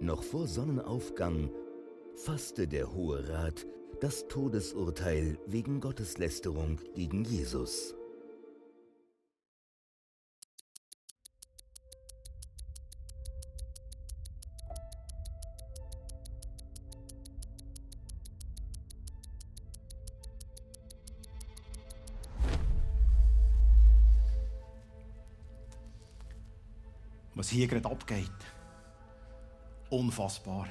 Noch vor Sonnenaufgang fasste der Hohe Rat das Todesurteil wegen Gotteslästerung gegen Jesus. was hier gerade abgeht. Unfassbar.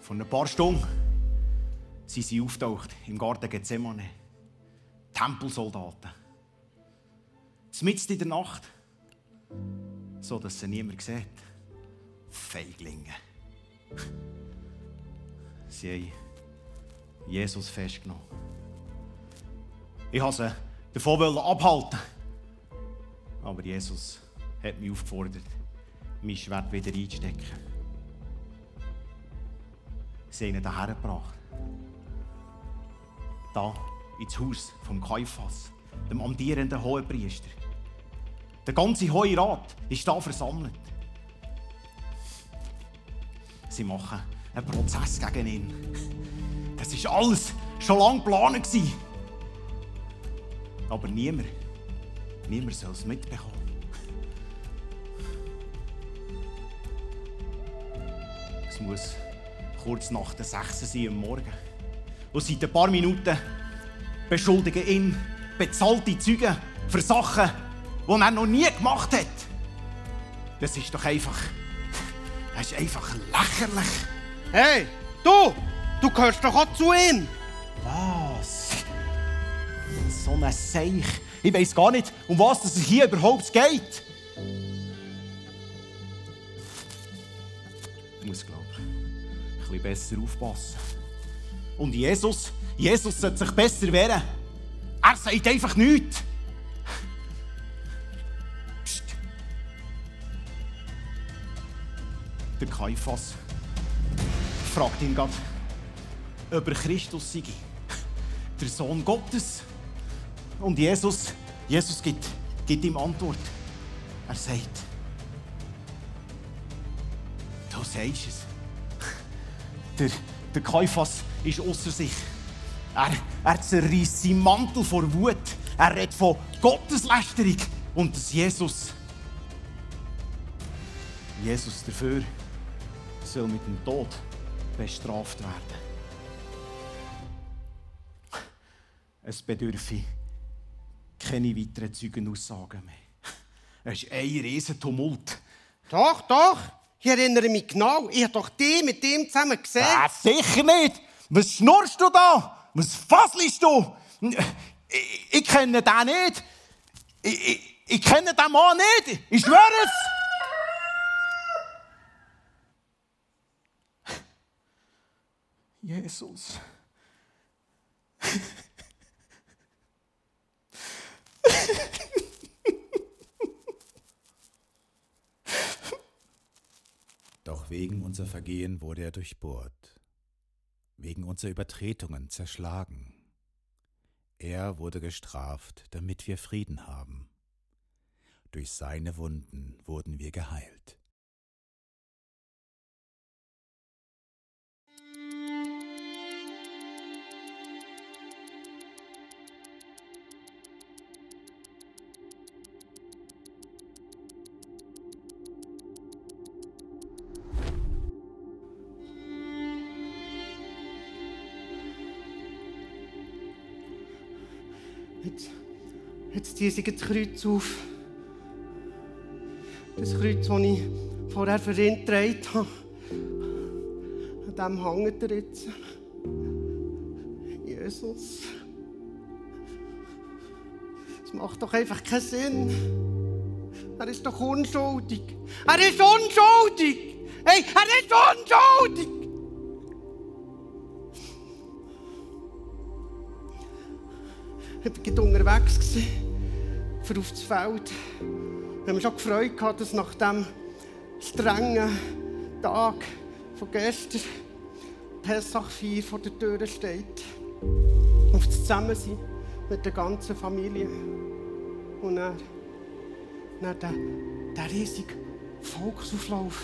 Vor ein paar Stunden sind sie auftaucht im Garten Gethsemane. Tempelsoldaten. Mitten in der Nacht, so dass sie niemand sieht. Feiglinge. Sie haben Jesus festgenommen. Ich wollte sie davon abhalten. Aber Jesus hat mich aufgefordert, mein Schwert wieder einzustecken. Sie haben ihn hierher gebracht. Da, ins Haus vom Kaiphas, dem amtierenden Hohenpriester. Der ganze Hohe Rat ist da versammelt. Sie machen einen Prozess gegen ihn. Das war alles schon lange geplant. Aber niemand, niemand soll es mitbekommen. Muss kurz nach der 6 sein am Morgen. Und seit ein paar Minuten beschuldigen ihn bezahlte Zeugen für Sachen, die er noch nie gemacht hat. Das ist doch einfach. Das ist einfach lächerlich. Hey, du! Du gehörst doch auch zu ihm! Was? So ein Seich. Ich weiß gar nicht, um was es hier überhaupt geht. Ich muss glauben bisschen besser aufpassen. Und Jesus, Jesus sollte sich besser wehren. Er sagt einfach nichts. Psst. Der Kaiphas fragt ihn gerade, ob er Christus sei. Der Sohn Gottes. Und Jesus, Jesus gibt, gibt ihm Antwort. Er sagt, du sagst es der, der Kaiphas ist außer sich. Er, er zerreißt seinen Mantel vor Wut. Er redet von Gotteslästerung und dass Jesus, Jesus dafür soll mit dem Tod bestraft werden. Es bedürfe keine weiteren Zeugenaussagen mehr. Es ist ein riesen Tumult. Doch, doch. Ich erinnere mich genau, ich habe doch die mit ihm zusammen gesehen. Äh, sicher nicht! Was schnurrst du da? Was fasselst du? Ich, ich kenne den nicht. Ich, ich, ich kenne den Mann nicht. Ich schwöre es. Jesus. wegen unser Vergehen wurde er durchbohrt, wegen unserer Übertretungen zerschlagen. Er wurde gestraft, damit wir Frieden haben. Durch seine Wunden wurden wir geheilt. Jetzt ziehe ich das Kreuz auf. Das Kreuz, das ich vorher für ihn getragen habe. An dem hängt er jetzt. Jesus. Das macht doch einfach keinen Sinn. Er ist doch unschuldig. Er ist unschuldig! Hey, er ist unschuldig! Ich war unterwegs für auf das Feld. Wir haben schon gefreut, dass nach dem strengen Tag von gestern Pessach 4 vor der Tür steht. Auf das Zusammensein mit der ganzen Familie. Und dann, dann der, der riesige Volksauflauf.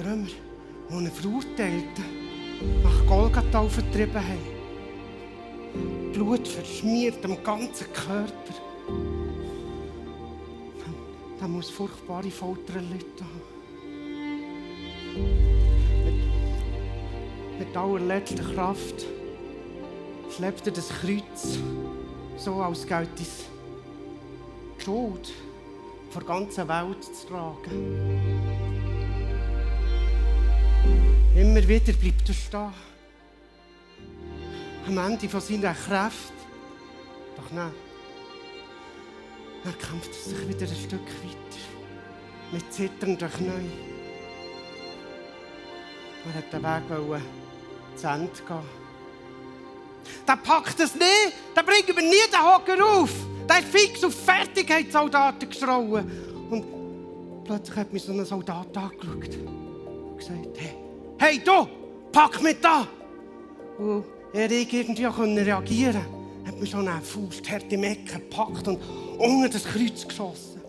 Römer, die einen Verurteilten nach Golgatha vertrieben haben. Blut verschmiert am ganzen Körper. Der muss furchtbare Folter erlitten haben. Mit, mit allerletzter Kraft schleppt er das Kreuz so, als gilt es Schuld vor der ganzen Welt zu tragen. Immer wieder bleibt er stehen. Am Ende von seiner Kraft. Doch nein. Er kämpft sich wieder ein Stück weiter. Mit zitternden Knien. Er hat den Weg zu Ende gehen. Der packt es nicht, der bringt mir nie den Hocker auf. Der ist fix auf Fertigkeitssoldaten geschrauen. Und plötzlich hat mich so ein Soldat angeschaut und gesagt, hey, hey du, pack mich da. Und er irgendwie reagieren konnte, hat mich schon eine Faust hart im Ecken gepackt und unter das Kreuz geschossen.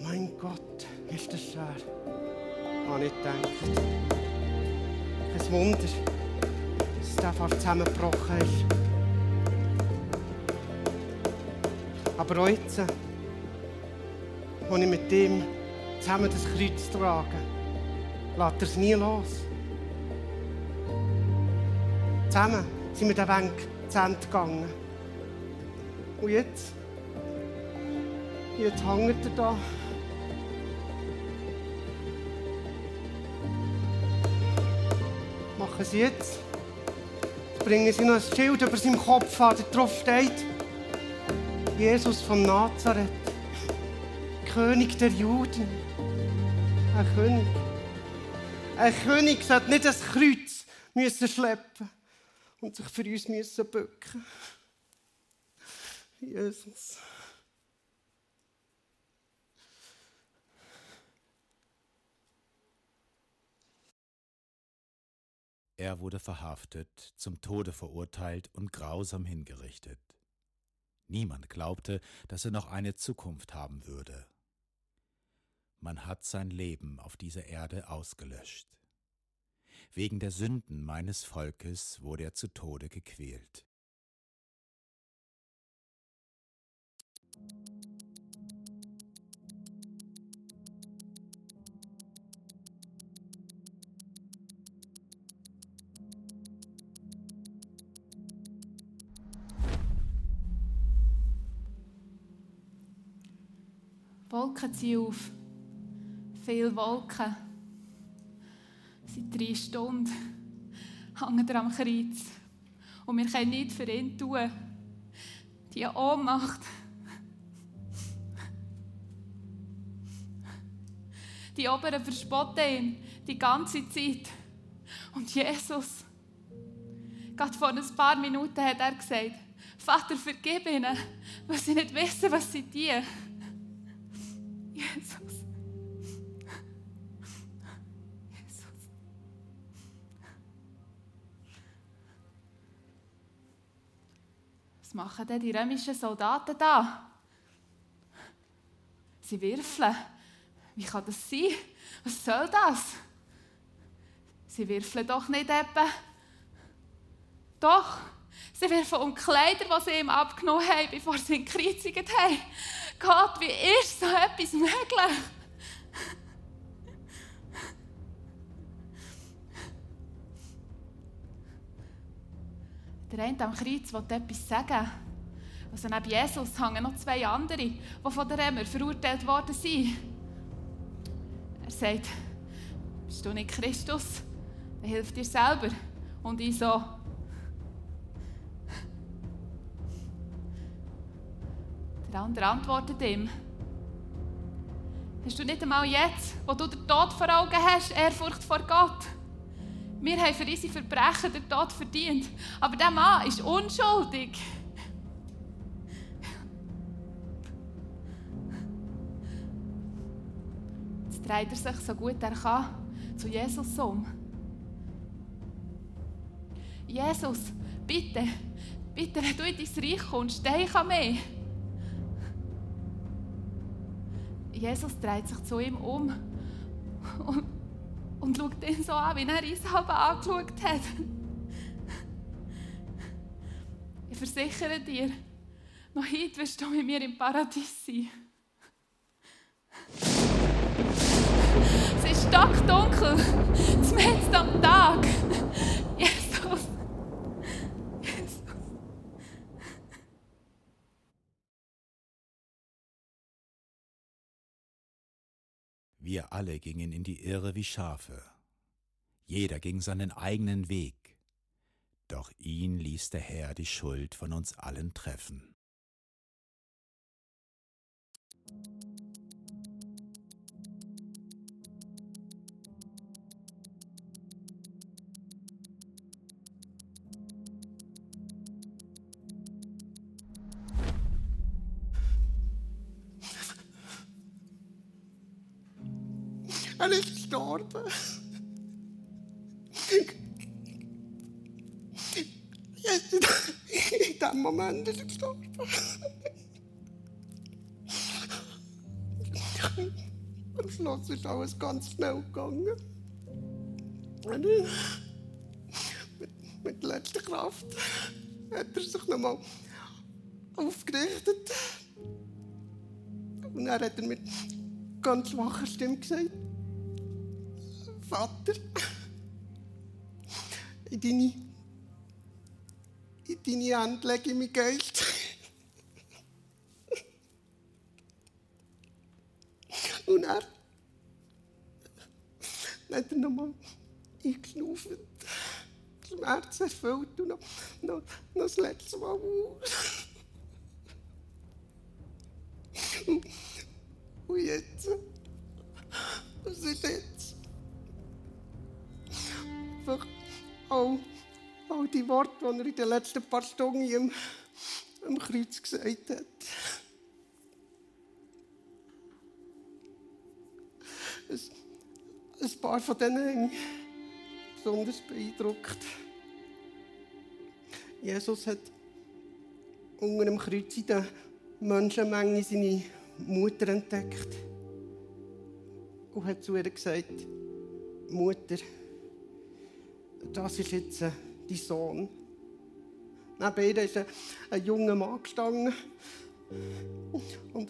Mein Gott, ist das schwer. Habe ich gedacht. Kein Wunder, dass der fast zusammengebrochen ist. Aber jetzt, als ich mit ihm zusammen das Kreuz trage, lässt er es nie los. Zusammen sind wir den Weg gegangen. Und jetzt, jetzt hängt er da. Machen Sie jetzt. Bringen Sie noch ein Schild über seinem Kopf an, der drauf steht. Jesus von Nazareth, König der Juden. Ein König. Ein König sollte nicht das Kreuz müssen schleppen und sich für uns müssen bücken. Jesus. Er wurde verhaftet, zum Tode verurteilt und grausam hingerichtet. Niemand glaubte, dass er noch eine Zukunft haben würde. Man hat sein Leben auf dieser Erde ausgelöscht. Wegen der Sünden meines Volkes wurde er zu Tode gequält. Wolken ziehen auf. Viele Wolken. Seit drei Stunden hängen er am Kreuz. Und wir können nichts für ihn tun. Die Ohnmacht. Die Oberen verspotten ihn die ganze Zeit. Und Jesus, gerade vor ein paar Minuten hat er gesagt, Vater, vergib ihnen, weil sie nicht wissen, was sie tun. Jesus. Machen denn die römischen Soldaten da? Sie wirfeln. Wie kann das sein? Was soll das? Sie wirfeln doch nicht etwa. Doch, sie wirfen um Kleider, die sie ihm abgenommen haben, bevor sie ihn gekreuzigt haben. Gott, wie ist so etwas möglich? Der eine am Kreuz will etwas sagen. Also neben Jesus hängen noch zwei andere, die von den Römern verurteilt worden sind. Er sagt, bist du nicht Christus? Dann hilft dir selber. Und ich so, Der andere antwortet ihm, hast du nicht einmal jetzt, wo du den Tod vor Augen hast, Ehrfurcht vor Gott? Wir haben für unsere Verbrechen den Tod verdient, aber der Mann ist unschuldig. Jetzt dreht er sich so gut er kann zu Jesus um. Jesus, bitte, bitte, wenn du in dein Reich kommst, denk an mich. Jesus dreht sich zu ihm um und, und schaut ihn so an, wie er Isabel angeschaut hat. Ich versichere dir, noch heute wirst du mit mir im Paradies sein. Es ist stockdunkel, mitten am Tag. Jesus. Jesus. Wir alle gingen in die Irre wie Schafe. Jeder ging seinen eigenen Weg. Doch ihn ließ der Herr die Schuld von uns allen treffen. Ist er gestorben. Am Schluss ist alles ganz schnell gegangen. Und mit, mit letzter Kraft hat er sich nochmal aufgerichtet. Und dann hat er mit ganz schwacher Stimme gesagt, Vater, in deine, in deine Hände lege ich mein Geist. Und er hat er nochmal eingeschnauft, Schmerz erfüllt und noch, noch, noch das letzte Mal aus. Die er in den letzten paar Stunden im, am Kreuz gesagt hat. Ein, ein paar von denen haben mich besonders beeindruckt. Jesus hat unter dem Kreuz in der Menschenmenge seine Mutter entdeckt und hat zu ihr gesagt, Mutter, das ist jetzt äh, dein Sohn. Neben ihr ist ein, ein junger Mann gestanden und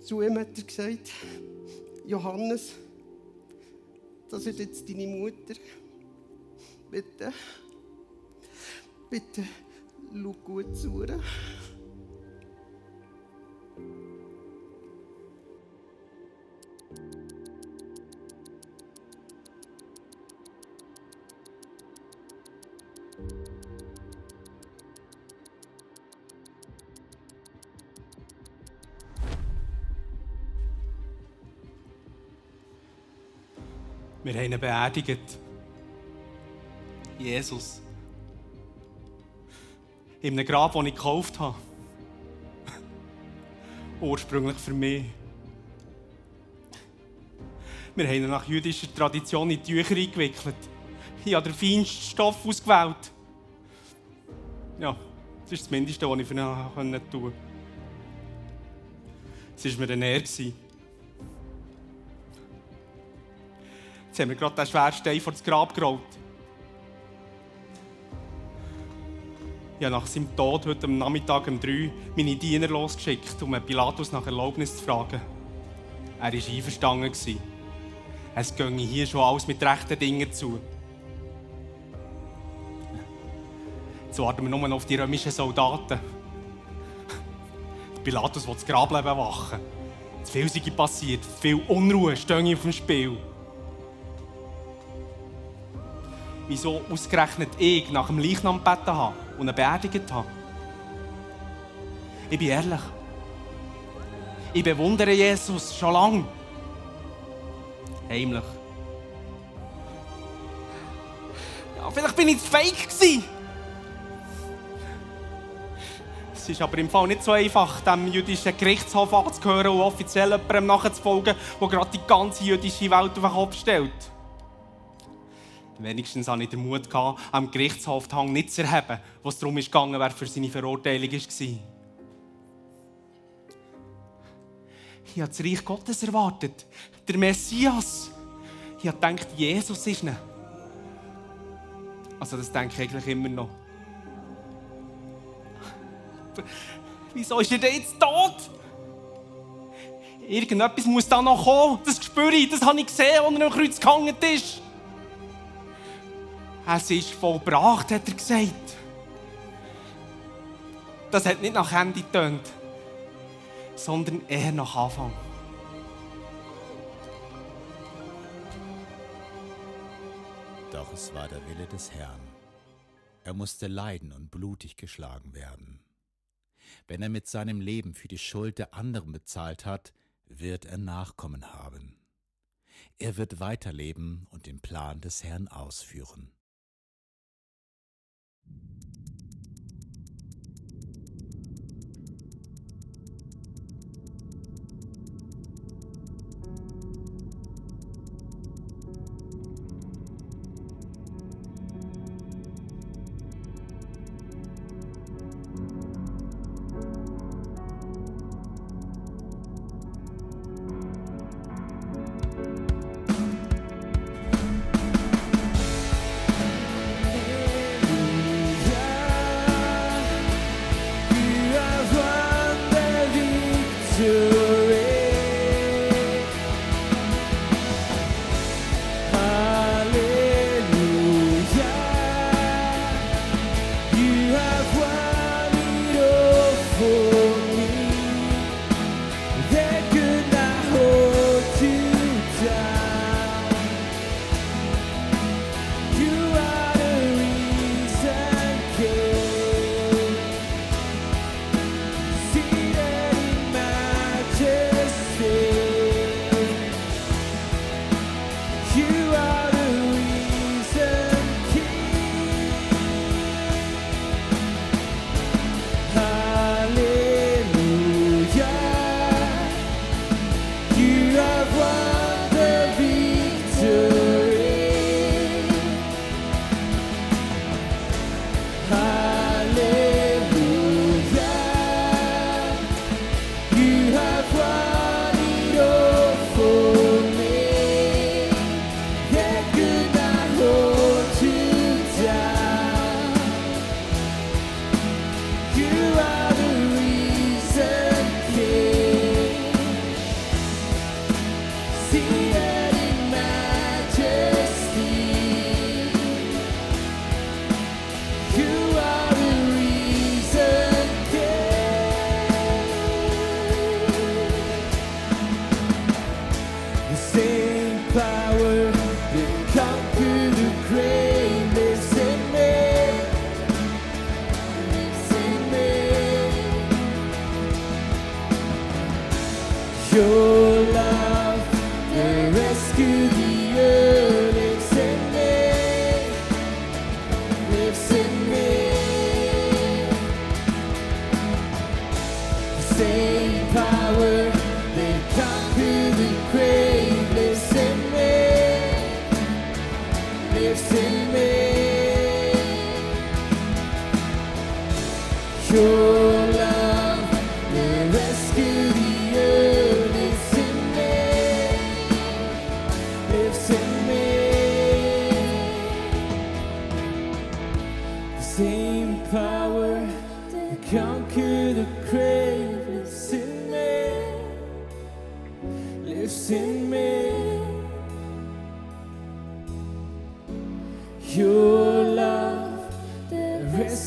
zu ihm hat er gesagt, Johannes, das ist jetzt deine Mutter. Bitte, bitte, schau gut zu ihr. Wir haben ihn beerdigt. Jesus. In einem Grab, das ich gekauft habe. Ursprünglich für mich. Wir haben ihn nach jüdischer Tradition in Tücher eingewickelt. Ich habe den feinsten Stoff ausgewählt. Ja, das ist das Mindeste, was ich für ihn tun konnte. Es war mir eine Ehre. Jetzt haben wir gerade den schweren Stein vor das Grab gerollt. Ich habe nach seinem Tod heute am Nachmittag um 3 meine Diener losgeschickt, um Pilatus nach Erlaubnis zu fragen. Er war einverstanden. Es ginge hier schon alles mit rechten Dingen zu. Jetzt warten wir nur noch auf die römischen Soldaten. Pilatus will das Grableben wachen. Zu viel sei passiert, viel Unruhe stehe auf dem Spiel. Wieso ausgerechnet ich nach dem Leichnam gebeten habe und ihn beerdigt habe. Ich bin ehrlich. Ich bewundere Jesus schon lange. Heimlich. Ja, vielleicht bin ich zu fake gewesen. Es ist aber im Fall nicht so einfach, dem jüdischen Gerichtshof anzuhören und offiziell jemandem nachzufolgen, der gerade die ganze jüdische Welt auf den Kopf stellt. Wenigstens hatte ich den Mut, am Gerichtshof den Hang nicht zu erheben, was darum ging, wer für seine Verurteilung war. Ich habe das Reich Gottes erwartet. Der Messias. Ich habe gedacht, Jesus ist nicht. Also das denke ich eigentlich immer noch. Wieso ist er denn jetzt tot? Irgendetwas muss da noch kommen. Das spüre ich, das habe ich gesehen, als er am Kreuz gehangen ist. Es ist vollbracht, hat er gesagt. Das hat nicht nach Ende getönt, sondern eher nach Anfang. Doch es war der Wille des Herrn. Er musste leiden und blutig geschlagen werden. Wenn er mit seinem Leben für die Schuld der anderen bezahlt hat, wird er Nachkommen haben. Er wird weiterleben und den Plan des Herrn ausführen.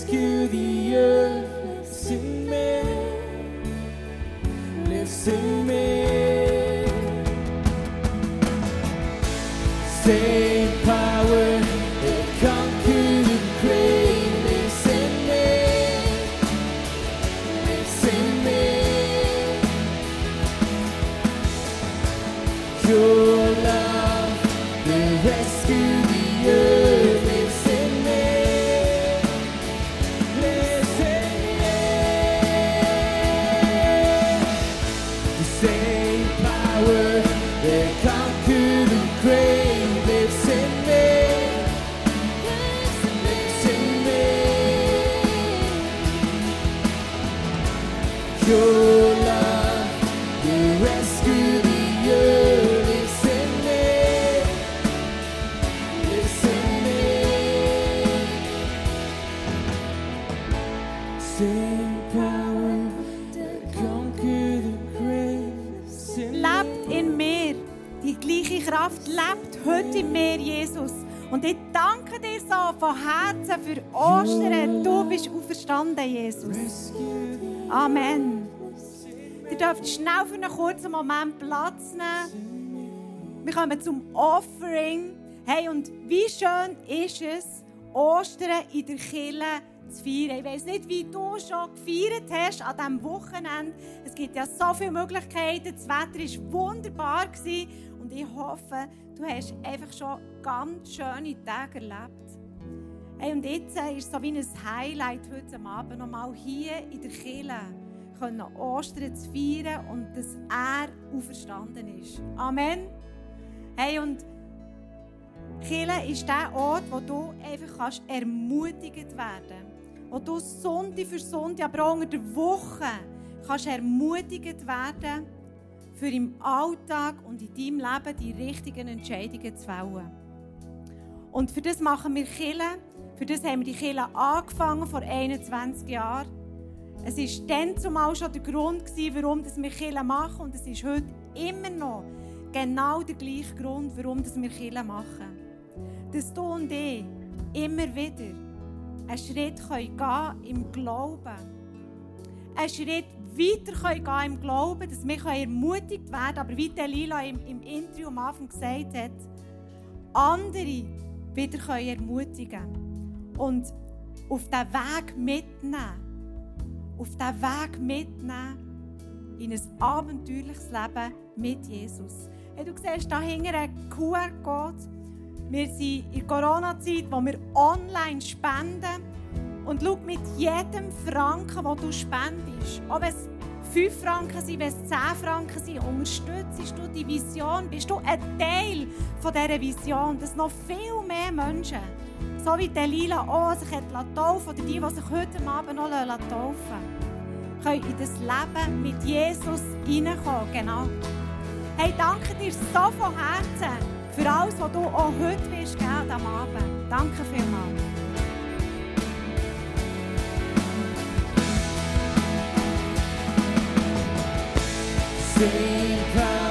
rescue the earth, sing me, let's sing. Moment Platz nehmen. Wir kommen zum Offering. Hey, und wie schön ist es, Ostern in der Kirche zu feiern. Ich weiß nicht, wie du schon gefeiert hast an diesem Wochenende. Es gibt ja so viele Möglichkeiten. Das Wetter war wunderbar. Und ich hoffe, du hast einfach schon ganz schöne Tage erlebt. Hey, und jetzt ist es so wie ein Highlight heute Abend nochmal hier in der Kirche können Ostern zu feiern und dass er auferstanden ist. Amen. Hey, und Kirche ist der Ort, wo du einfach kannst ermutigt werden. Wo du Sonntag für Sonntag, aber auch unter der Woche kannst ermutigt werden, für im Alltag und in deinem Leben die richtigen Entscheidungen zu fällen. Und für das machen wir Kirche. Für das haben wir die Kirche angefangen vor 21 Jahren. Es war dann zumal schon der Grund, warum wir Kirche machen. Und es ist heute immer noch genau der gleiche Grund, warum wir Kirche machen. Dass du und ich immer wieder einen Schritt gehen können im Glauben. Einen Schritt weiter gehen können im Glauben, dass wir ermutigt werden Aber wie Lila im, im Interview am Anfang gesagt hat, andere wieder ermutigen können. Und auf diesen Weg mitnehmen auf diesen Weg mitnehmen in ein abenteuerliches Leben mit Jesus. Hey, du siehst hier hinten einen QR-Code. Wir sind in der Corona-Zeit, wo wir online spenden. Und schau, mit jedem Franken, den du spendest, wenn es 5 Franken sind, wenn es 10 Franken sind, unterstützt du die Vision, bist du ein Teil von dieser Vision, dass noch viel mehr Menschen so wie Delila auch sich taufen oder die, die sich heute Abend noch taufen können in das Leben mit Jesus hineinkommen. Genau. Hey, danke dir so von Herzen für alles, was du auch heute wirst geben am Abend. Danke vielmals. Same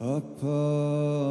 upon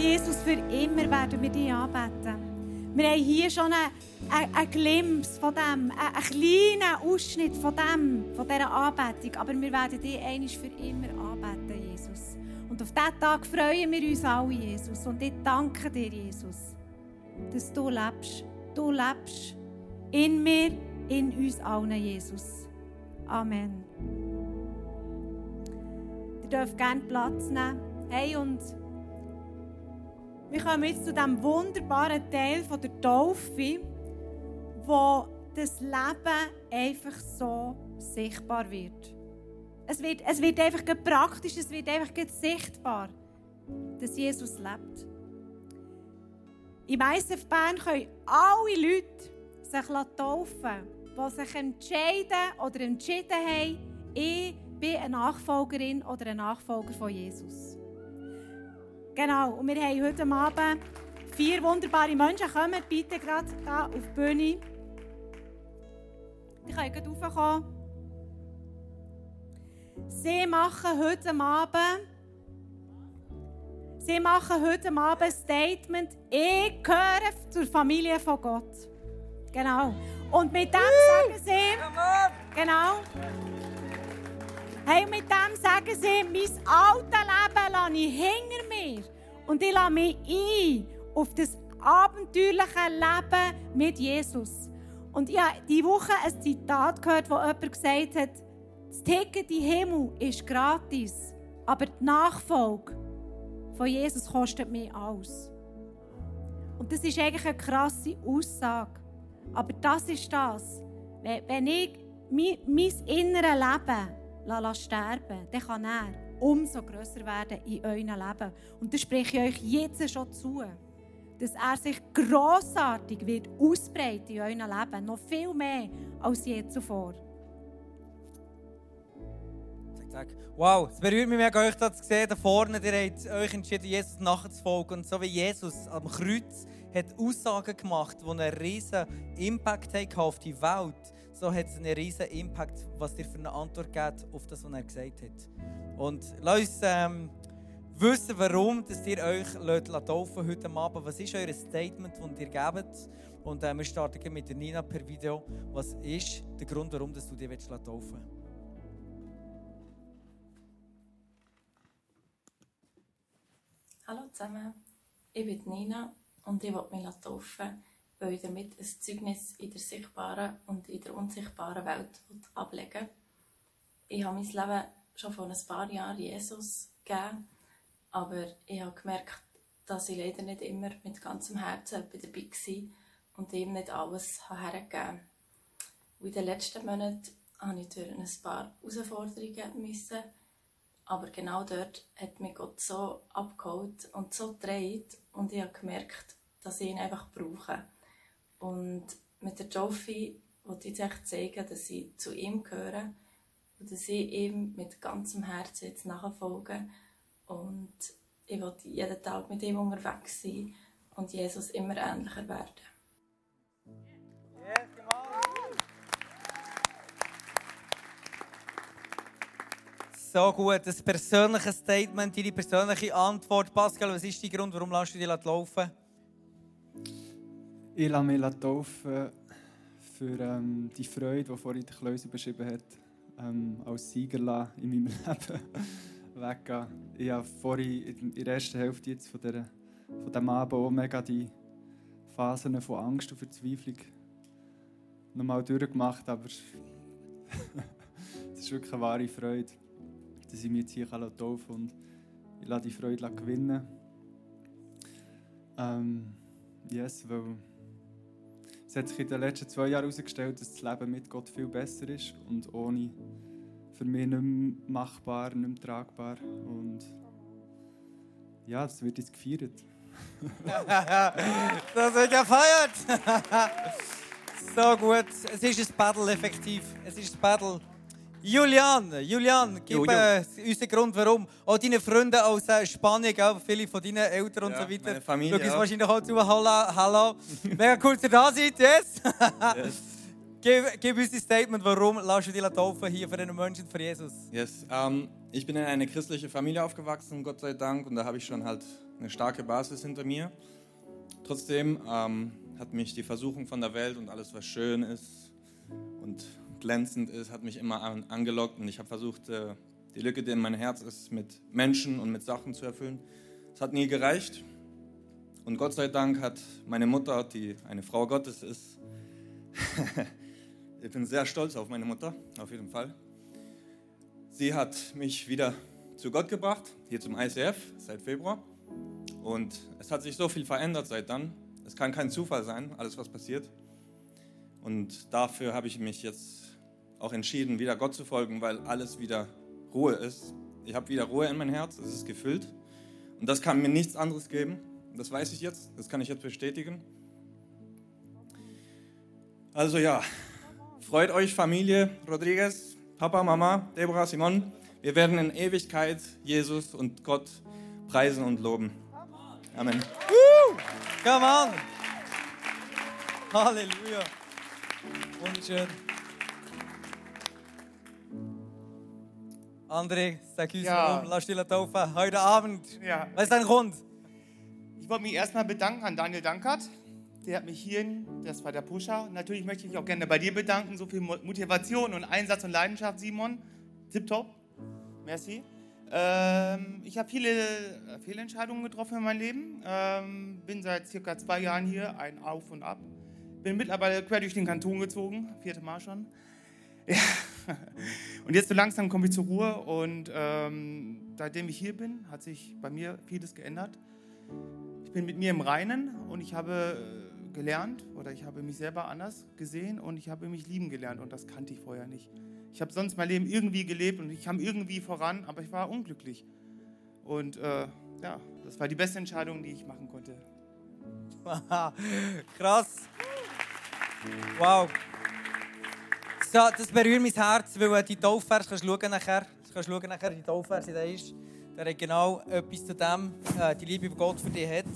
Jesus, für immer werden wir dich anbeten. Wir haben hier schon einen, einen, Glimpse von dem, einen, einen kleinen Ausschnitt von dem, von dieser Anbetung. Aber wir werden dich einmal für immer anbeten, Jesus. Und auf diesen Tag freuen wir uns alle, Jesus. Und ich danke dir, Jesus, dass du lebst. Du lebst in mir, in uns allen, Jesus. Amen. Ihr dürft gerne Platz nehmen. Hey, und wir kommen jetzt zu diesem wunderbaren Teil der Taufe, wo das Leben einfach so sichtbar wird. Es wird, es wird einfach praktisch, es wird einfach sichtbar, dass Jesus lebt. Im ISF Bern können alle Leute sich taufen, die sich entscheiden oder entschieden haben, ich bin eine Nachfolgerin oder ein Nachfolger von Jesus. Genau, und wir haben heute Abend vier wunderbare Menschen. Kommt bitte gerade hier auf die Bühne. Die können gerade raufkommen. Sie machen heute Abend Sie machen heute Abend ein Statement. Ich gehöre zur Familie von Gott. Genau. Und mit dem sagen sie. Genau. Hey, mit dem sagen sie, mein altes Leben lasse ich hinter mir. Und ich lasse mich ein auf das abenteuerliche Leben mit Jesus. Und ich habe diese Woche ein Zitat gehört, wo jemand gesagt hat, Das Ticket in Himmel ist gratis, aber die Nachfolge von Jesus kostet mir alles. Und das ist eigentlich eine krasse Aussage. Aber das ist das. Wenn wenn ich mein, mein inneres Leben la- la sterben dann kann er umso grösser werden in eurem Leben. Und das spreche ich euch jetzt schon zu. Dass er sich grossartig wird ausbreiten in eurem Leben. Noch viel mehr als je zuvor. Wow, es berührt mich mega, euch da zu sehen, da vorne, ihr habt euch entschieden, Jesus nachzufolgen. Und so wie Jesus am Kreuz hat Aussagen gemacht, die einen riesen Impact auf die Welt, so hat es einen riesen Impact, was ihr für eine Antwort gebt auf das, was er gesagt hat. Und lasst uns ähm, wissen, warum dass ihr euch lasst taufen heute Abend. Was ist euer Statement, das ihr gebt? Und äh, wir starten mit der Nina per Video. Was ist der Grund, warum dass du dich taufen willst? Hallo zusammen, ich bin Nina und ich will mich taufen, weil ich damit ein Zeugnis in der sichtbaren und in der unsichtbaren Welt ablegen Ich habe mein Leben schon vor ein paar Jahren Jesus gegeben, aber ich habe gemerkt, dass ich leider nicht immer mit ganzem Herzen dabei war und ihm nicht alles hergegeben habe. In den letzten Monaten habe ich durch ein paar Herausforderungen müssen aber genau dort hat mich Gott so abgeholt und so gedreht und ich habe gemerkt, dass ich ihn einfach brauche. Und mit der Jofi wollte ich jetzt zeigen, dass ich zu ihm gehöre und dass ich ihm mit ganzem Herzen jetzt nachfolge. Und ich will jeden Tag mit ihm unterwegs sein und Jesus immer ähnlicher werden. So gut, das persönliche Statement, deine persönliche Antwort. Pascal, was ist dein Grund, warum lässt du dich laufen? Ich lasse mich taufen für ähm, die Freude, die vorhin der Kleus beschrieben hat, ähm, als Sieger in meinem Leben weggehen. Ich habe vorhin in der ersten Hälfte jetzt von, der, von diesem Abend auch mega die Phasen von Angst und Verzweiflung nochmal durchgemacht, aber es ist wirklich eine wahre Freude, dass ich mich jetzt hier taufen kann und ich lasse die Freude gewinnen. Ähm, yes, weil es hat sich in den letzten zwei Jahren herausgestellt, dass das Leben mit Gott viel besser ist und ohne für mich nicht mehr machbar, nicht mehr tragbar. Und ja, das wird jetzt gefeiert. das wird gefeiert! so gut, es ist ein Battle effektiv. Es ist ein Battle. Julian, Julian, gib Jo, jo. äh, uns den Grund, warum. Auch deine Freunde aus äh, Spanien, gell? viele von deinen Eltern und Ja, so weiter. meine Familie auch. wahrscheinlich auch zu. Hallo, hallo. Mega cool, dass ihr da seid, yes? Yes. gib, gib uns ein Statement, warum lässt du dich taufen hier für einen Menschen, für Jesus. Yes. Ähm, ich bin in eine christliche Familie aufgewachsen, Gott sei Dank, und da habe ich schon halt eine starke Basis hinter mir. Trotzdem ähm, hat mich die Versuchung von der Welt und alles, was schön ist und glänzend ist, hat mich immer an, angelockt und ich habe versucht, äh, die Lücke, die in mein Herz ist, mit Menschen und mit Sachen zu erfüllen. Es hat nie gereicht. Und Gott sei Dank hat meine Mutter, die eine Frau Gottes ist, ich bin sehr stolz auf meine Mutter, auf jeden Fall. Sie hat mich wieder zu Gott gebracht, hier zum ICF seit Februar. Und es hat sich so viel verändert seit dann. Es kann kein Zufall sein, alles was passiert. Und dafür habe ich mich jetzt auch entschieden, wieder Gott zu folgen, weil alles wieder Ruhe ist. Ich habe wieder Ruhe in mein Herz, es ist gefüllt. Und das kann mir nichts anderes geben. Das weiß ich jetzt, das kann ich jetzt bestätigen. Also ja, freut euch Familie Rodriguez, Papa, Mama, Deborah, Simon. Wir werden in Ewigkeit Jesus und Gott preisen und loben. Amen. Woo! Come on! Halleluja! Wunderschön. André, sag uns, Ja. warum lass dich taufen heute Abend. Ja. Was ist dein Grund? Ich wollte mich erstmal bedanken an Daniel Dankert. Der hat mich hierhin, das war der Pusher. Natürlich möchte ich mich auch gerne bei dir bedanken. So viel Mo- Motivation und Einsatz und Leidenschaft, Simon. Tipptopp. Merci. Ähm, ich habe viele äh, Fehlentscheidungen getroffen in meinem Leben. Ähm, bin seit circa zwei Jahren hier, ein Auf und Ab. Bin mittlerweile quer durch den Kanton gezogen, vierte Mal schon. Ja. Und jetzt so langsam komme ich zur Ruhe und ähm, seitdem ich hier bin, hat sich bei mir vieles geändert. Ich bin mit mir im Reinen und ich habe äh, gelernt oder ich habe mich selber anders gesehen und ich habe mich lieben gelernt und das kannte ich vorher nicht. Ich habe sonst mein Leben irgendwie gelebt und ich kam irgendwie voran, aber ich war unglücklich. Und äh, ja, das war die beste Entscheidung, die ich machen konnte. Krass. Wow. So, das berührt mein Herz, weil äh, die Taufvers, kannst du nachher, kannst schauen nachher, die Taufvers, die da ist, der hat genau etwas zu dem, äh, die Liebe, die Gott für dich hat.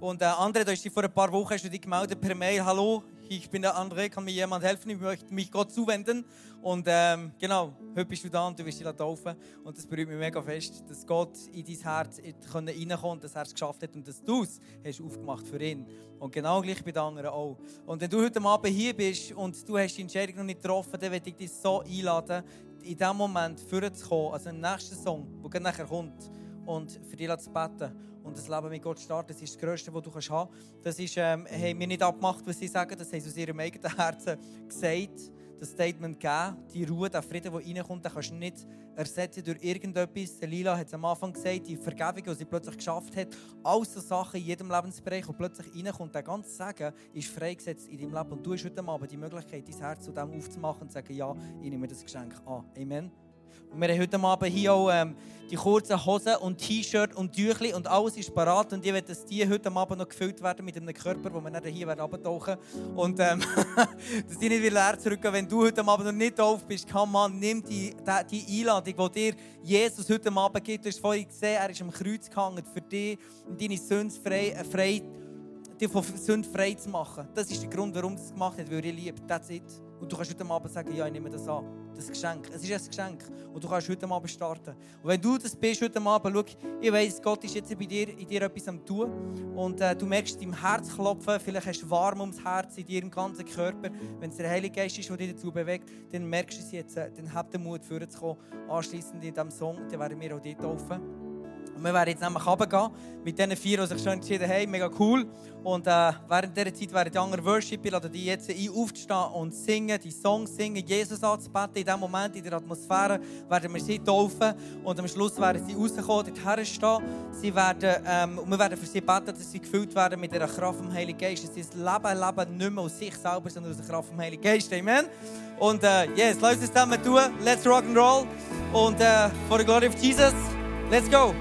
Und äh, André, du hast dich vor ein paar Wochen hast du dich gemeldet per Mail, hallo, ich bin der André, kann mir jemand helfen, ich möchte mich Gott zuwenden. Und ähm, genau, heute bist du da und du wirst dich taufen. Und das berührt mich mega fest, dass Gott in dein Herz reinkommen und das Herz geschafft hat und dass du es hast aufgemacht für ihn. Und genau gleich bei den anderen auch. Und wenn du heute Abend hier bist und du hast die Entscheidung noch nicht getroffen, dann würde ich dich so einladen, in diesem Moment vorzukommen, also im nächsten Song, der nachher kommt, und für dich zu beten und das Leben mit Gott starten. Das ist das Größte, was du haben kannst. Das ist, ähm, haben wir nicht abgemacht, was sie sagen, das haben sie aus ihrem eigenen Herzen gesagt. Das Statement gegeben, die Ruhe, der Frieden, der reinkommt, den kannst du nicht ersetzen durch irgendetwas. Lila hat es am Anfang gesagt, die Vergebung, die sie plötzlich geschafft hat. All so Sachen in jedem Lebensbereich, und plötzlich reinkommt, der ganze Segen ist freigesetzt in deinem Leben. Und du hast heute Abend die Möglichkeit, dein Herz zu dem aufzumachen und zu sagen, ja, ich nehme das Geschenk an. Amen. Und wir haben heute Abend hier auch ähm, die kurzen Hosen und T-Shirt und Tüchli und alles ist parat. Und ich will, dass die heute Abend noch gefüllt werden mit einem Körper, wo wir dann hier abtauchen Und ähm, dass die nicht wieder leer zurückgehen. Wenn du heute Abend noch nicht drauf bist, kann man, nimm die, die, die Einladung, die dir Jesus heute Abend gibt. Du hast vorhin gesehen, er ist am Kreuz gehangen für dich und deine Sünden frei, äh, frei dich von Sünden frei zu machen. Das ist der Grund, warum er es gemacht hat, weil er liebt. That's it. Und du kannst heute Abend sagen, ja, ich nehme das an. Das Geschenk. Es ist ein Geschenk. Und du kannst heute Abend starten. Und wenn du das bist heute Abend, schau, ich weiss, Gott ist jetzt bei dir, in dir etwas am tun. Und äh, du merkst deinem Herz klopfen, vielleicht hast du warm ums Herz in deinem ganzen Körper. Wenn es der Heilige Geist ist, der dich dazu bewegt, dann merkst du es jetzt. Äh, dann habt den Mut, vorzukommen. Anschließend in diesem Song, dann werden wir auch dort taufen. Und wir werden jetzt nämlich runtergehen mit diesen vier, die sich schon entschieden haben. Mega cool. Und äh, während dieser Zeit werden die anderen Worship, ich lade die jetzt ein, aufzustehen und singen, die Songs singen, Jesus anzubeten. In diesem Moment, in der Atmosphäre, werden wir sie taufen. Und am Schluss werden sie rauskommen, dort stehen. Sie werden, ähm, und wir werden für sie beten, dass sie gefüllt werden mit der Kraft vom Heiligen Geist. Dass sie das Leben leben, nicht mehr aus sich selber, sondern aus der Kraft vom Heiligen Geist. Amen. Und äh, yes, lass uns zusammen tun. Let's rock and roll. Und äh, for the glory of Jesus, let's go.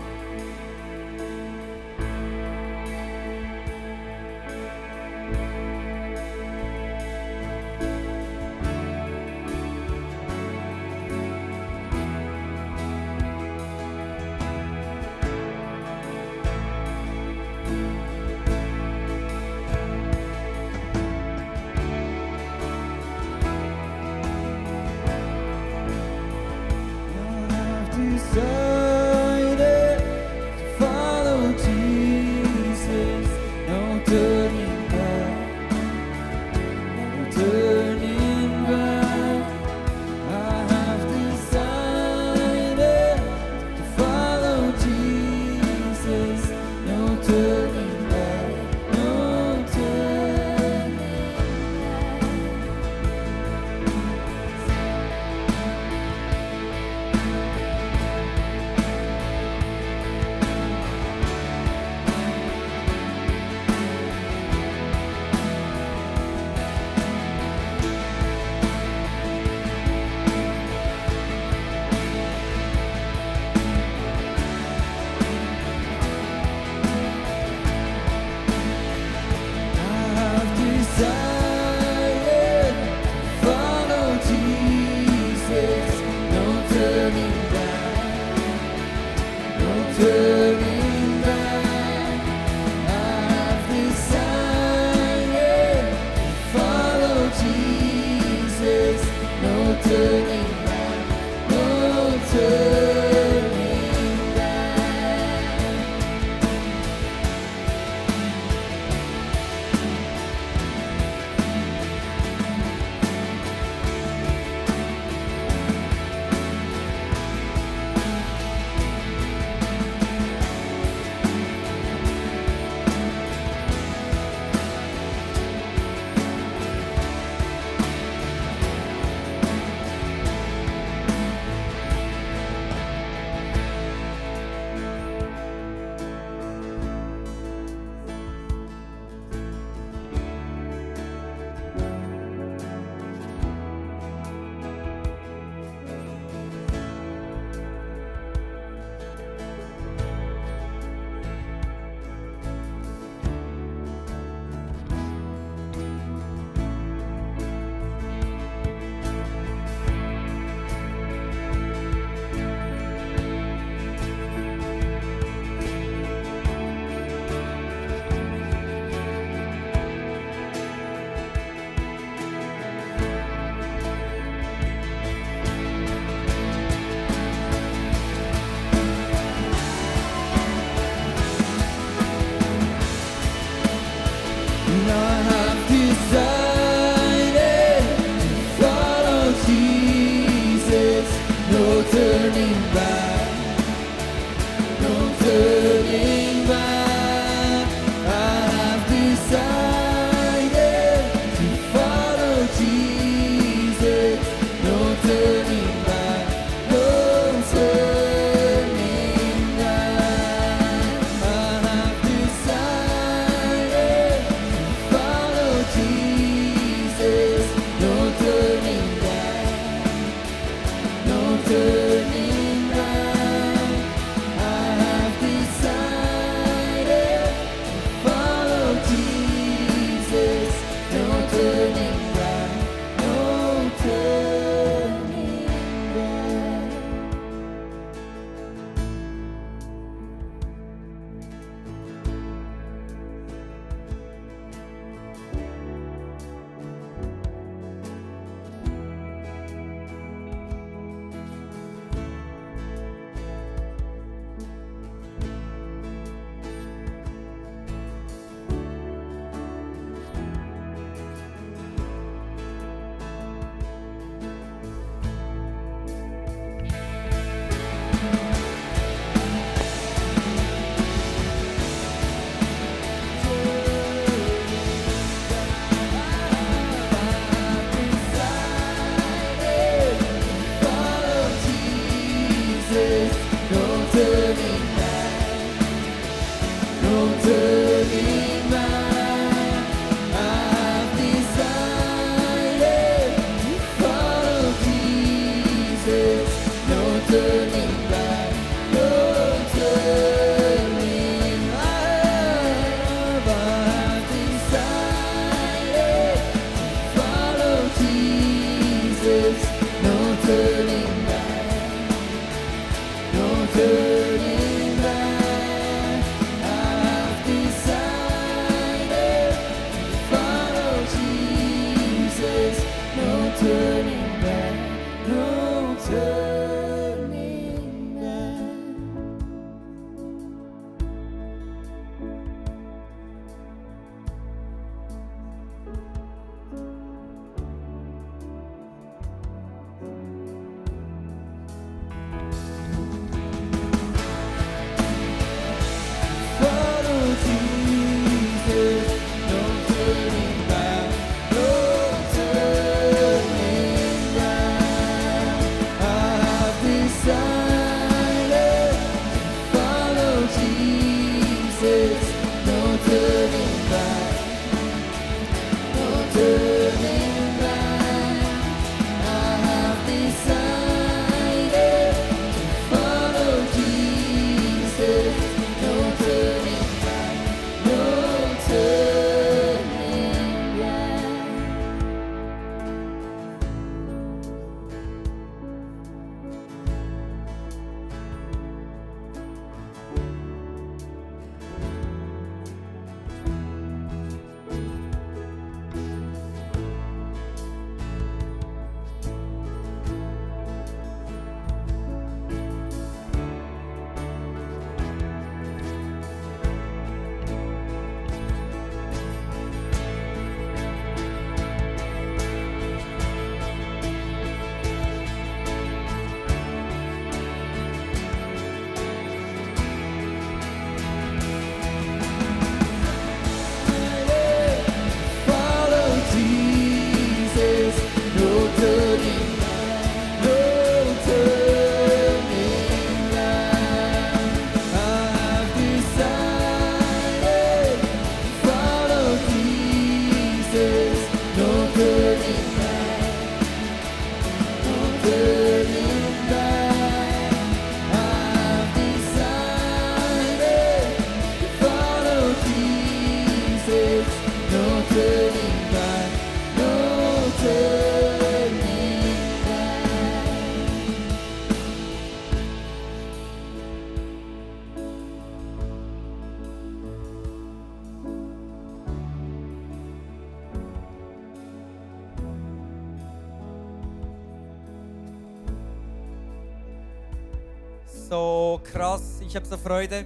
Habe so Freude,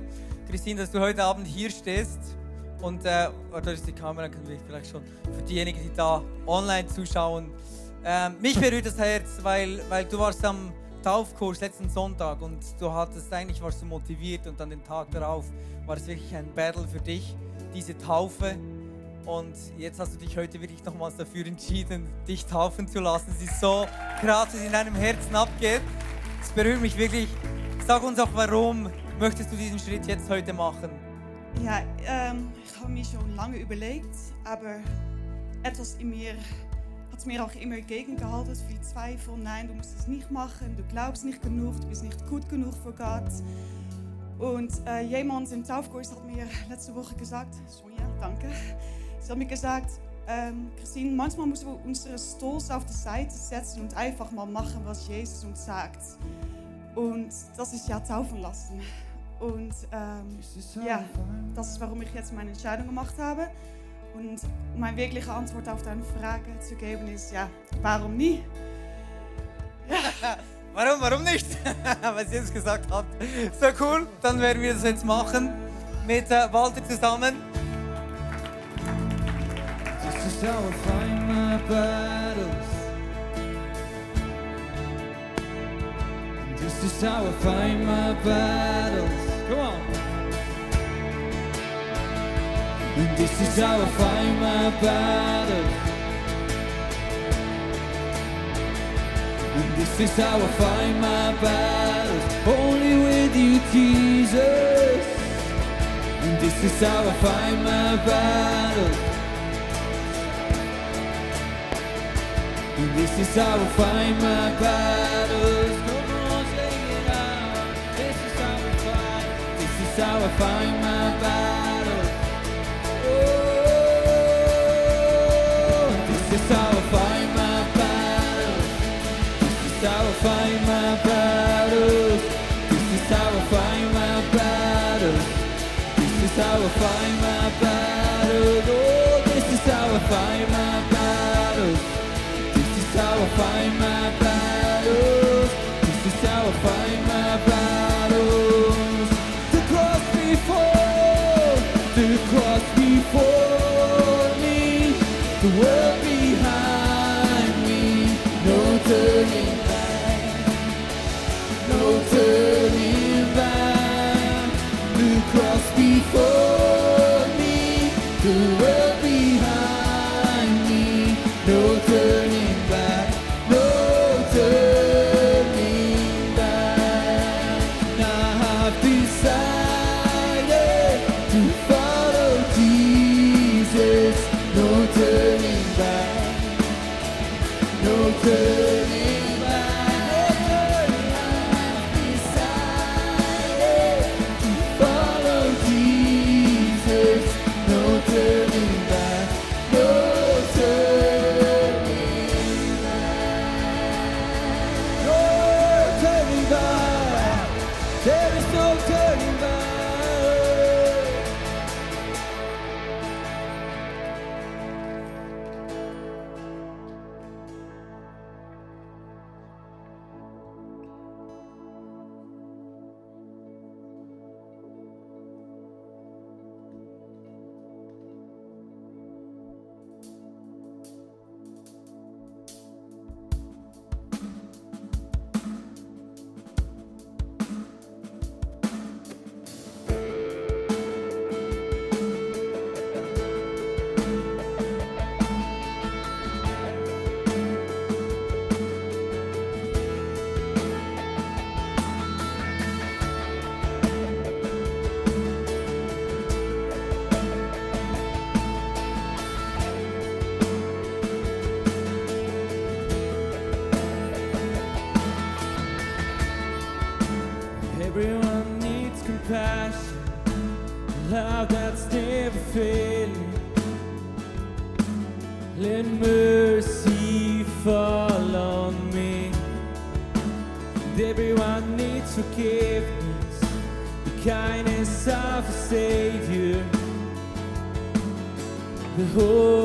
Christine, dass du heute Abend hier stehst. Und äh, da ist die Kamera, können wir vielleicht schon für diejenigen, die da online zuschauen. Ähm, mich berührt das Herz, weil, weil du warst am Taufkurs letzten Sonntag und du hattest eigentlich warst du motiviert und an den Tag darauf war es wirklich ein Battle für dich, diese Taufe. Und jetzt hast du dich heute wirklich nochmals dafür entschieden, dich taufen zu lassen. Es ist so krass, was in deinem Herzen abgeht. Es berührt mich wirklich. Sag uns auch, warum möchtest du diesen Schritt jetzt heute machen? Ja, ähm, ich habe mir schon lange überlegt, aber etwas in mir hat mir auch immer gegengehalten, viel Zweifel. Nein, du musst es nicht machen, du glaubst nicht genug, du bist nicht gut genug für Gott. Und äh, jemand im Taufkurs hat mir letzte Woche gesagt, Sonja, danke, sie hat mir gesagt, ähm, Christine, manchmal müssen wir unsere Stolz auf die Seite setzen und einfach mal machen, was Jesus uns sagt. Und das ist ja taufen lassen. Und ähm, ja, das ist, warum ich jetzt meine Entscheidung gemacht habe. Und meine wirkliche Antwort auf deine Frage zu geben ist, ja, warum nie? Warum, warum nicht? Weil sie es gesagt hat. So cool, dann werden wir das jetzt machen mit äh, Walter zusammen. This is how I find my battles. This is how I find my battles. Come on. And this is how I find my battles. And this is how I find my battles. Only with you, Jesus. And this is how I find my battles. And this is how I find my battles. Oh, how I find my battles. Oh, this is how I find my battles. This is how I find my battles. This is how I find my battles. This is how I find my battles. Oh, this is how I find my battles. This is how I find Let mercy fall on me. And everyone needs forgiveness, the kindness of a Savior, the hope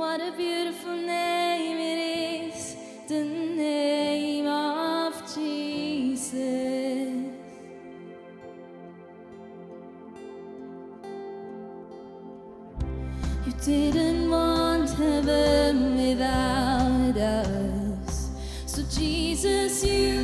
What a beautiful name it is, the name of Jesus. You didn't want heaven without us, so Jesus, you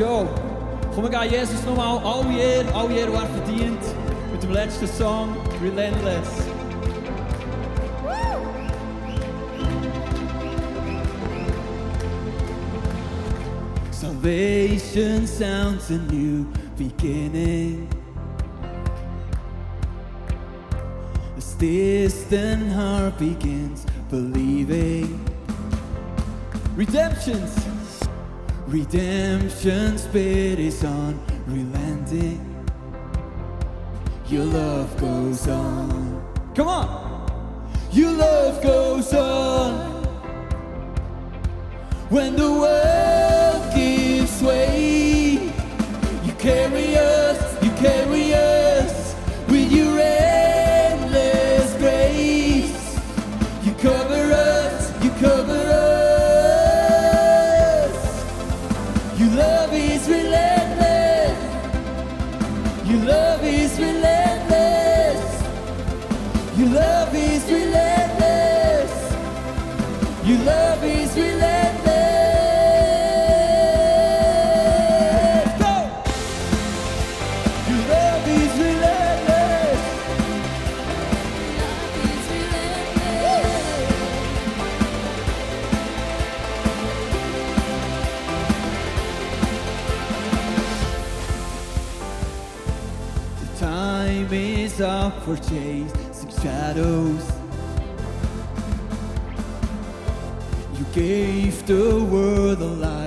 go. Komm, wir geben Jesus nochmal all Ehre, all Ehre, die er verdient. Mit dem letzten Song, Relentless. Salvation sounds a new beginning. This distant heart begins believing. Redemption's Redemption's bid is unrelenting. Your love goes on. Come on. Your love goes on. When the world for chasing shadows. You gave the world a light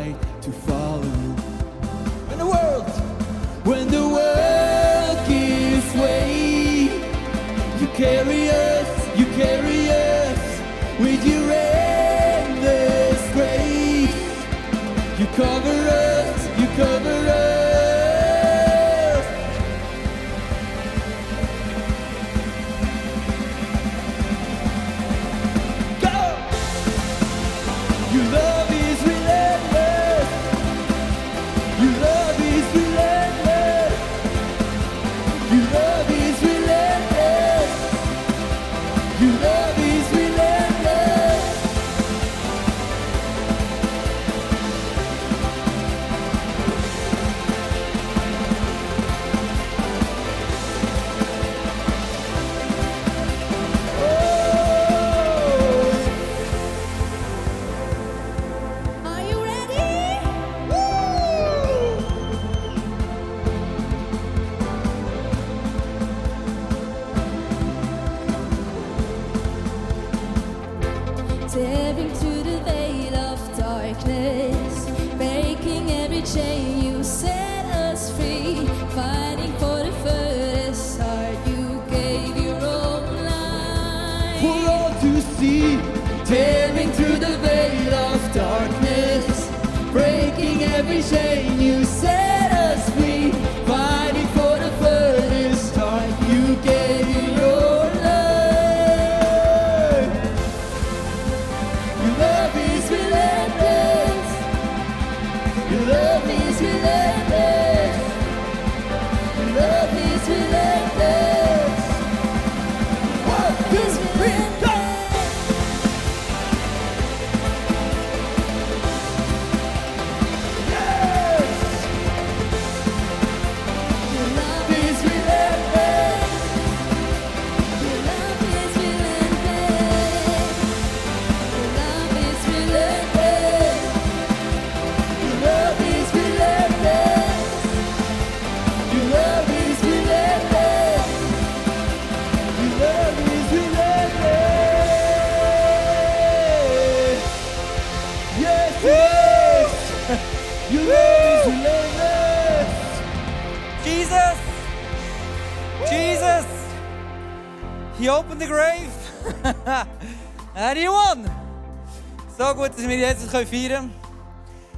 dass wir Jesus feiern können.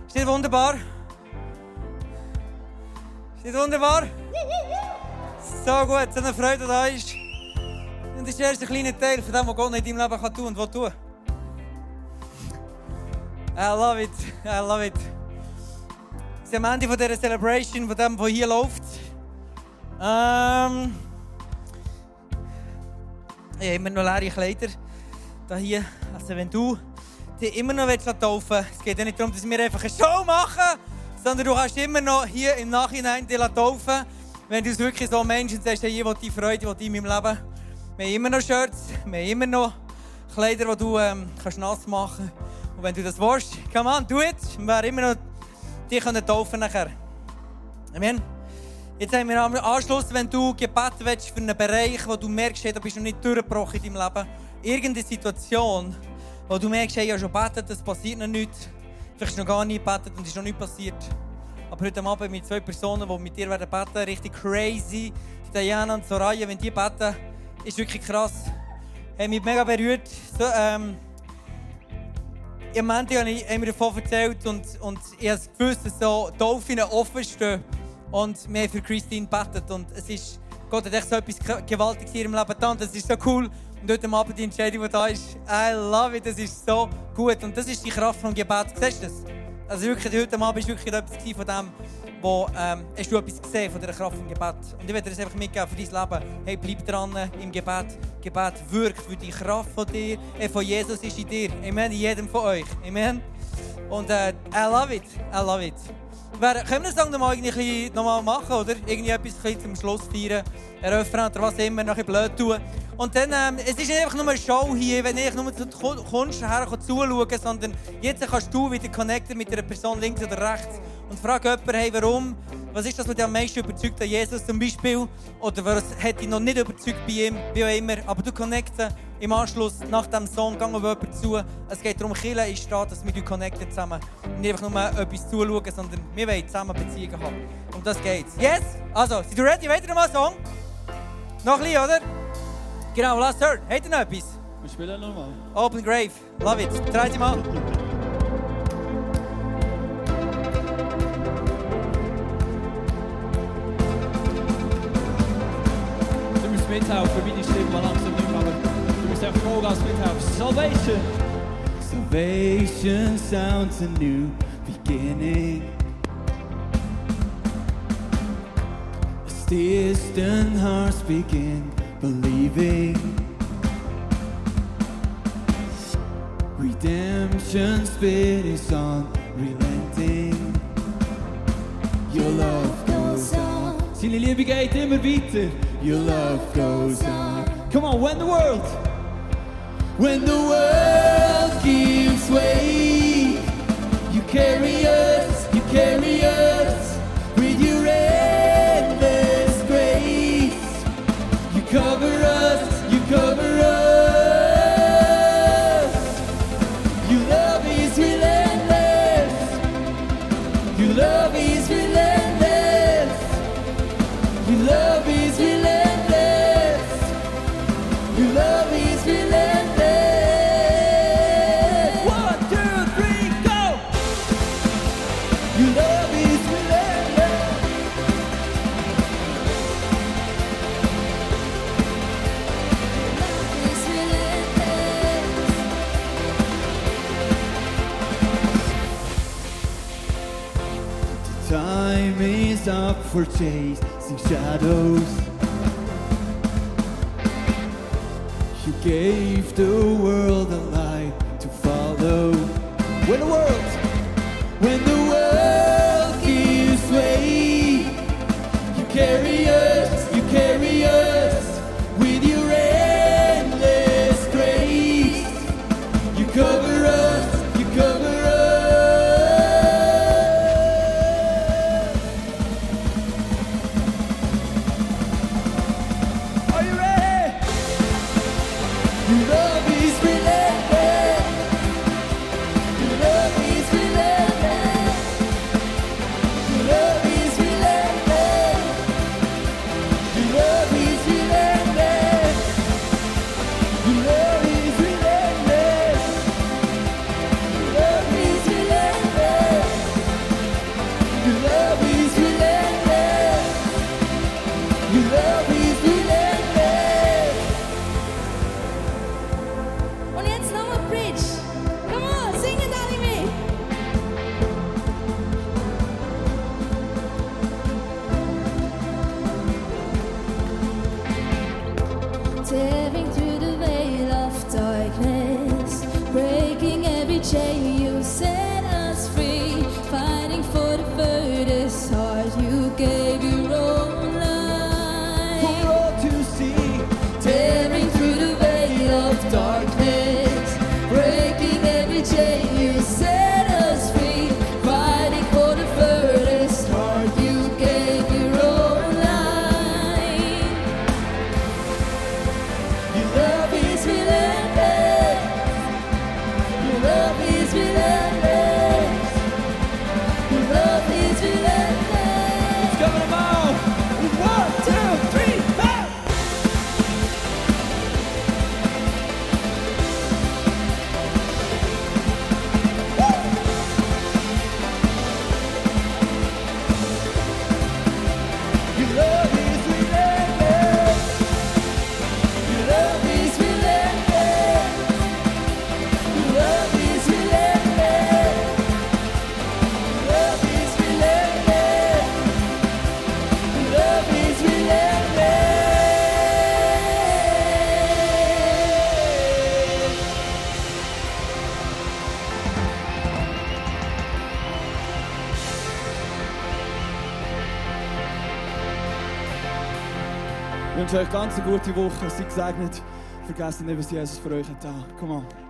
Ist nicht wunderbar? Ist nicht wunderbar? So gut, so eine Freude da ist. Und das ist erst ein kleiner Teil von dem, was Gott in deinem Leben kann tun und will tun. I love it, I love it. Wir sind am Ende von dieser Celebration, von dem, was hier läuft. Ähm, ich habe immer noch leere Kleider. Da hier. Also wenn du dich immer noch taufen willst, es geht ja nicht darum, dass wir einfach eine Show machen, sondern du kannst immer noch hier im Nachhinein dich taufen, wenn du es wirklich so Menschen sagst, hey, ich will die Freude, die in meinem Leben. Wir haben immer noch Shirts, wir haben immer noch Kleider, die du ähm, kannst nass machen kannst. Und wenn du das willst, come on, do it. Wir werden immer noch dich taufen nachher. Amen. Jetzt haben wir am Anschluss, wenn du Gebet willst für einen Bereich, wo du merkst, hey, da bist du noch nicht durchgebrochen in deinem Leben. Irgendeine Situation, wo du merkst, hey, ich habe schon gebetet, das passiert noch nichts. Vielleicht hast du noch gar nie gebetet und es ist noch nichts passiert. Aber heute Abend mit zwei Personen, die mit dir werden beten, richtig crazy. Die Diana und Soraya, wenn die beten, ist wirklich krass. Hat mich mega berührt. So, ähm, Im Moment habe ich mir davon erzählt und, und ich habe gewusst, dass so Dolphine offen stehen. Und wir haben für Christine gebetet. Und es ist, Gott hat echt so etwas Gewaltiges in ihrem Leben getan. Das ist so cool. Und heute Abend die Entscheidung, die da ist, I love it, das ist so gut. Und das ist die Kraft vom Gebet. Siehst du das? Also wirklich, heute Abend war wirklich etwas von dem, wo ähm, hast du etwas gesehen von dieser Kraft vom Gebet. Und ich werde dir das einfach mitgeben für dein Leben. Hey, bleib dran im Gebet. Gebet wirkt, weil die Kraft von dir, äh, von Jesus ist in dir. Amen, in jedem von euch. Amen. Und äh, I love it, I love it. Wer, können wir den Song nochmal noch mal machen, oder? Irgendwie etwas zum Schluss feiern, eröffnen oder was immer, noch ein blöd tun. Und dann, ähm, es ist nicht einfach nur eine Show hier, wenn ich nur zu Ku- Kunst her zuschauen sondern jetzt kannst du wieder connecten mit einer Person links oder rechts und frag jemanden, hey, warum, was ist das, was dich am meisten überzeugt an Jesus zum Beispiel? Oder was hat dich noch nicht überzeugt bei ihm, wie auch immer. Aber du connecten im Anschluss nach dem Song, gang auf jemanden zu. Es geht darum, Kirche ist da, dass wir connecten zusammen. Und nicht einfach nur etwas zuschauen, sondern wir wollen zusammen Beziehungen haben. Um das geht's. Yes? Also, seid ihr ready? Weiter nochmal Song? Noch ein bisschen, oder? Genau, last third. Habt ihr noch etwas? Wir spielen nochmal. Open Grave. Love it. Drei mal. Mithelfen, meine Stimme war langsam nicht aber du musst einfach Vollgas. Salvation! Salvation sounds a new beginning. As distant hearts begin believing. Redemption's spirit is unrelenting. Your love goes on. Seine Liebe geht immer weiter. Your love goes on. Come on, when the world, when the world gives way, you carry us, you carry us for chasing shadows. You gave the world ganz gute Woche. Seid gesegnet. Vergesst nicht, was Jesus für euch hat. Come on.